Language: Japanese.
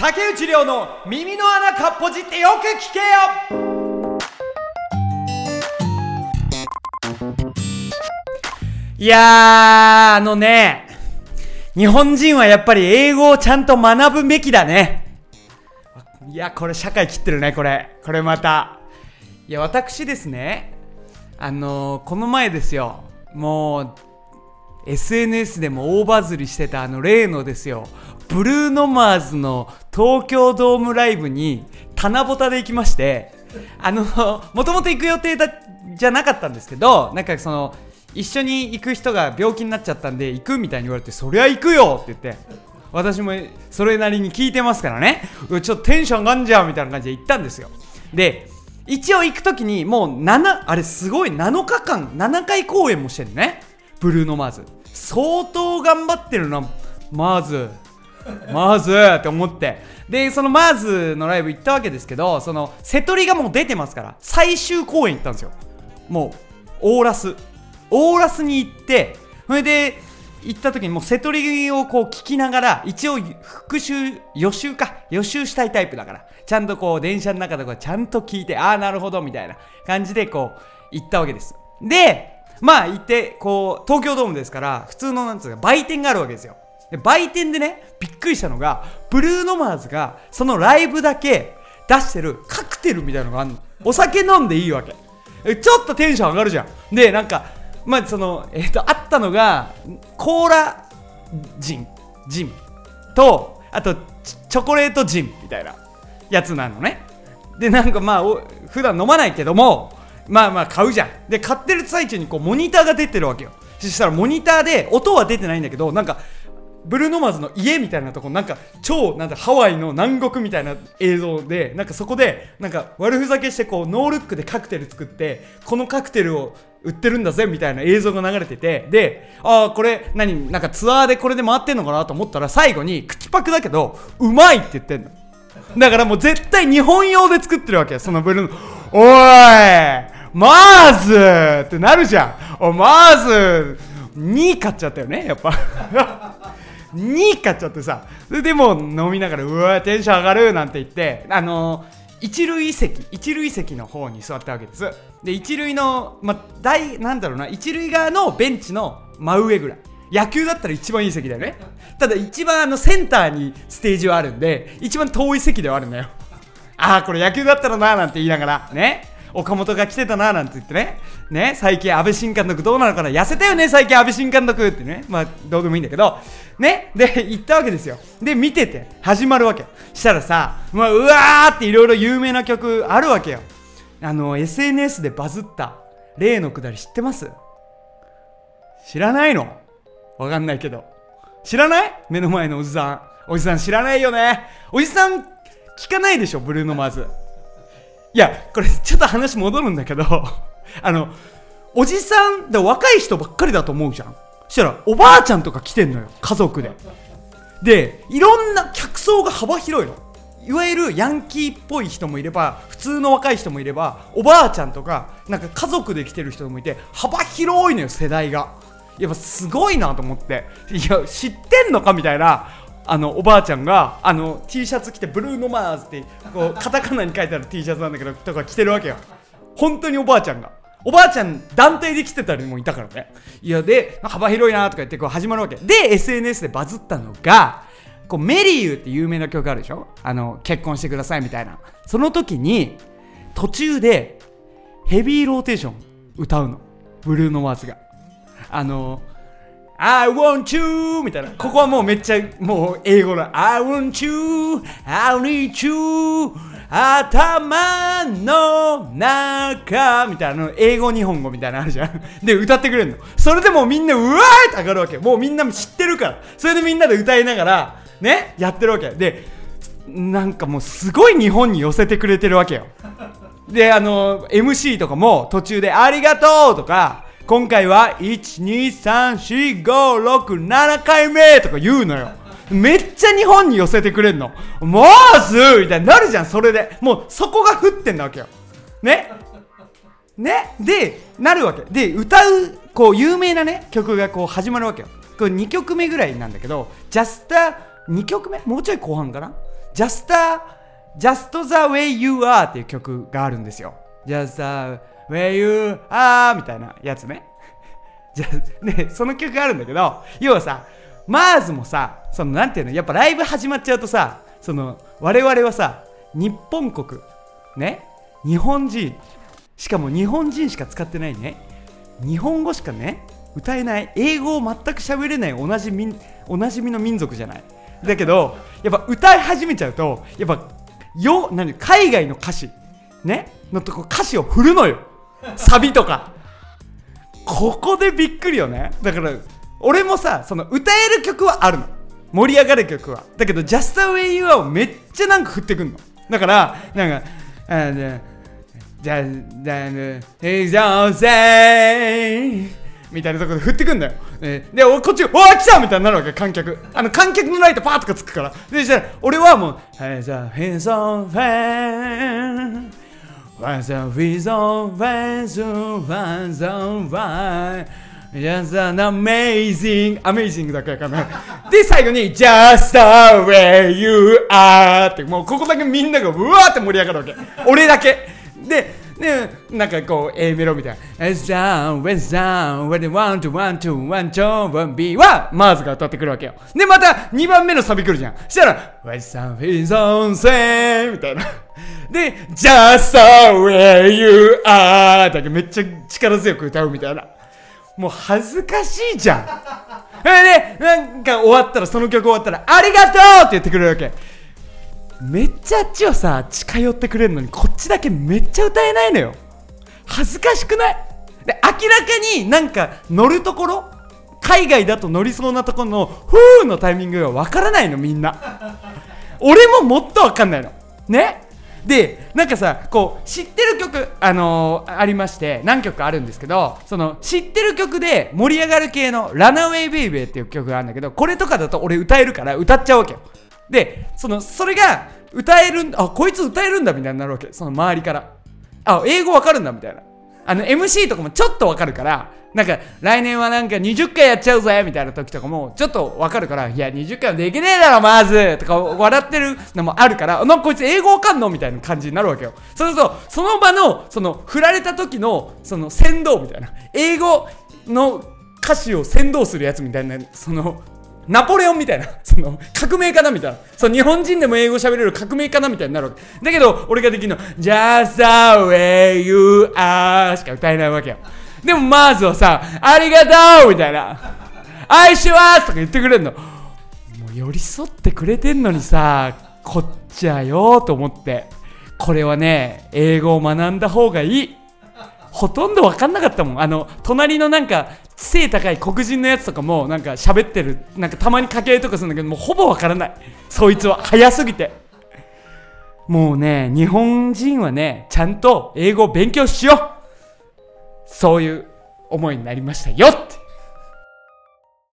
竹内涼の耳の穴かっぽじってよく聞けよいや、あのね、日本人はやっぱり英語をちゃんと学ぶべきだね。いや、これ社会切ってるね、これ。これまた。いや、私ですね、あのー、この前ですよ、もう、SNS でも大バズりしてたあの例のですよ、ブルーノマーズの東京ドームライブに棚ぼたで行きまして、あの、もともと行く予定だ、じゃなかったんですけど、なんかその、一緒に行く人が病気になっちゃったんで行くみたいに言われてそりゃ行くよって言って私もそれなりに聞いてますからね。ちょっとテンションがんじゃんみたいな感じで行ったんですよ。で一応行く時にもう7あれすごい7日間7回公演もしてるね。ブルーノ・マーズ。相当頑張ってるなマーズ。マーズって思って。でそのマーズのライブ行ったわけですけどその瀬戸りがもう出てますから最終公演行ったんですよ。もうオーラス。オーラスに行ってそれで行った時にもう瀬戸りをこう聞きながら一応復習予習か。予習したいタイプだから。ちゃんとこう電車の中とかちゃんと聞いてああなるほどみたいな感じでこう行ったわけです。でまあ行ってこう東京ドームですから普通のなんつうか売店があるわけですよ。で売店でねびっくりしたのがブルーノマーズがそのライブだけ出してるカクテルみたいなのがあるの。お酒飲んでいいわけ。ちょっとテンション上がるじゃん。でなんかまあそのえっ、ー、とあったのがコーラジンジンとあとチョコレートジンみたいなやつなのね。でなんかまあ普段飲まないけどもまあまあ買うじゃん。で買ってる最中にこうモニターが出てるわけよ。そしたらモニターで音は出てないんだけどなんかブルーノマーズの家みたいなとこなんか超なんだハワイの南国みたいな映像でなんかそこでなんか悪ふざけしてこうノールックでカクテル作ってこのカクテルを売ってるんだぜみたいな映像が流れててでああこれ何なんかツアーでこれで回ってんのかなと思ったら最後に口パクだけどうまいって言ってんの。だからもう絶対日本用で作ってるわけそのブルーノ。おいマーズってなるじゃん。おマーズ2買っちゃったよねやっぱ。2買っちゃってさ。でも飲みながらうわテンション上がるなんて言って。あの一塁席一塁席の方に座ったわけです。で一塁の、ま、大なんだろうな一塁側のベンチの真上ぐらい。野球だったら一番いい席だよね。ただ一番あのセンターにステージはあるんで一番遠い席ではあるんだよ。ああこれ野球だったらなーなんて言いながら。ね。岡本が来てたななんて言ってね。ね最近安倍新監督どうなのかな。痩せたよね最近安倍新監督ってね。まあどうでもいいんだけど。ねで行ったわけですよ。で見てて始まるわけ。したらさ、まあ、うわーっていろいろ有名な曲あるわけよ。あの SNS でバズった例のくだり知ってます？知らないの？わかんないけど。知らない？目の前のおじさん。おじさん知らないよね。おじさん聞かないでしょブルーノマーズ。いやこれちょっと話戻るんだけど あのおじさんで若い人ばっかりだと思うじゃん。そしたらおばあちゃんとか来てんのよ家族で。でいろんな客層が幅広いの。いわゆるヤンキーっぽい人もいれば普通の若い人もいればおばあちゃんとかなんか家族で来てる人もいて幅広いのよ世代が。やっぱすごいなと思って。いや知ってんのかみたいなあのおばあちゃんがあの T シャツ着てブルーノマーズってこう カタカナに書いてある T シャツなんだけどとか着てるわけよ。本当におばあちゃんが。おばあちゃん団体で来てたりもいたからね。いやで幅広いなとか言ってこう始まるわけ。で SNS でバズったのがこうメリーユって有名な曲あるでしょ？あの結婚してくださいみたいな。その時に途中でヘビーローテーション歌うの。ブルーノマーズが。あの I want you みたいな。ここはもうめっちゃもう英語の I want you, I need you 頭の中みたいなの英語日本語みたいなのあるじゃん。で、歌ってくれるの。それでもうみんなうわーって上がるわけ。もうみんな知ってるから。それでみんなで歌いながら、ね、やってるわけ。で、なんかもうすごい日本に寄せてくれてるわけよ。で、あの、MC とかも途中でありがとうとか、今回は1234567回目とか言うのよ。めっちゃ日本に寄せてくれんの。マーみたいになるじゃんそれで。もうそこが降ってんだわけよ。ね？ね？でなるわけ。で歌うこう有名なね曲がこう始まるわけよ。これ2曲目ぐらいなんだけど「Just a 2曲目？もうちょい後半かな？Just, Just the Way You Are っていう曲があるんですよ。Just the Way You Are みたいなやつね。じゃねその曲あるんだけど要はさマーズもさそのなんていうのやっぱライブ始まっちゃうとさその我々はさ日本国ね日本人しかも日本人しか使ってないね。日本語しかね歌えない。英語を全く喋れない同じみおなじみの民族じゃない。だけどやっぱ歌い始めちゃうとやっぱよ何海外の歌詞ねのとこ歌詞を振るのよ。サビとかここでびっくりよねだから俺もさその歌える曲はあるの盛り上がる曲はだけど Just the way you are をめっちゃなんか振ってくんのだからなんかあじゃあじゃあね He's on say みたいなところで振ってくんだよ。えー、で、俺こっち、おい来たみたいになるわけ、観客。あの、観客のライトパーとかつくから。で、じゃあ、俺はもう、はい、じゃあ、He's on fire Once a he's ワンザンウィゾンワンゾンワンゾンワンヤンザンアメイジングアメイジングだけかな。で最後に Just the way you are って。もうここだけみんながうわーって盛り上がるわけ。俺だけ。で、ね、なんかこう A メロみたいな。ザンウェンザンウェンワンツーワンツーワンチョンワンビーワンマーズが歌ってくるわけよ。でまた2番目のサビ来るじゃん。したらワンザンウィゾンセーみたいな。で、Just the way you are だけめっちゃ力強く歌うみたいな。もう恥ずかしいじゃん。で、なんか終わったら、その曲終わったら、ありがとうって言ってくれるわけ。めっちゃあっちはさ、近寄ってくれるのに、こっちだけめっちゃ歌えないのよ。恥ずかしくない？で、明らかになんか乗るところ、海外だと乗りそうなところの、ふーのタイミングがわからないの、みんな。俺ももっとわかんないの。ね？でなんかさこう知ってる曲あのー、ありまして何曲かあるんですけどその知ってる曲で盛り上がる系の「ラナウェイベイベー」っていう曲があるんだけどこれとかだと俺歌えるから歌っちゃうわけよ。でそのそれが歌えるあこいつ歌えるんだみたいになるわけ。その周りから。あ英語わかるんだみたいな。あの MC とかもちょっとわかるからなんか来年はなんか20回やっちゃうぜみたいな時とかもちょっとわかるからいや20回はできねえだろまずとか笑ってるのもあるからなんかこいつ英語わかんのみたいな感じになるわけよそうするとその場のその振られた時のその先導みたいな英語の歌詞を先導するやつみたいなそのナポレオンみたいな、その、革命家なみたいな。そう、日本人でも英語喋れる革命家なみたいになるわけ。だけど、俺ができるの、Just the way you are しか歌えないわけよ。でも、まずはさ、ありがとうみたいな。愛しますとか言ってくれんの。もう寄り添ってくれてんのにさ、こっちはよと思って。これはね、英語を学んだ方がいい。ほとんど分かんなかったもん。あの、隣のなんか、背高い黒人のやつとかもなんか喋ってる、なんかたまに掛け合いとかするんだけど、もうほぼ分からない。そいつは。早すぎて。もうね、日本人はね、ちゃんと英語を勉強しようそういう思いになりましたよ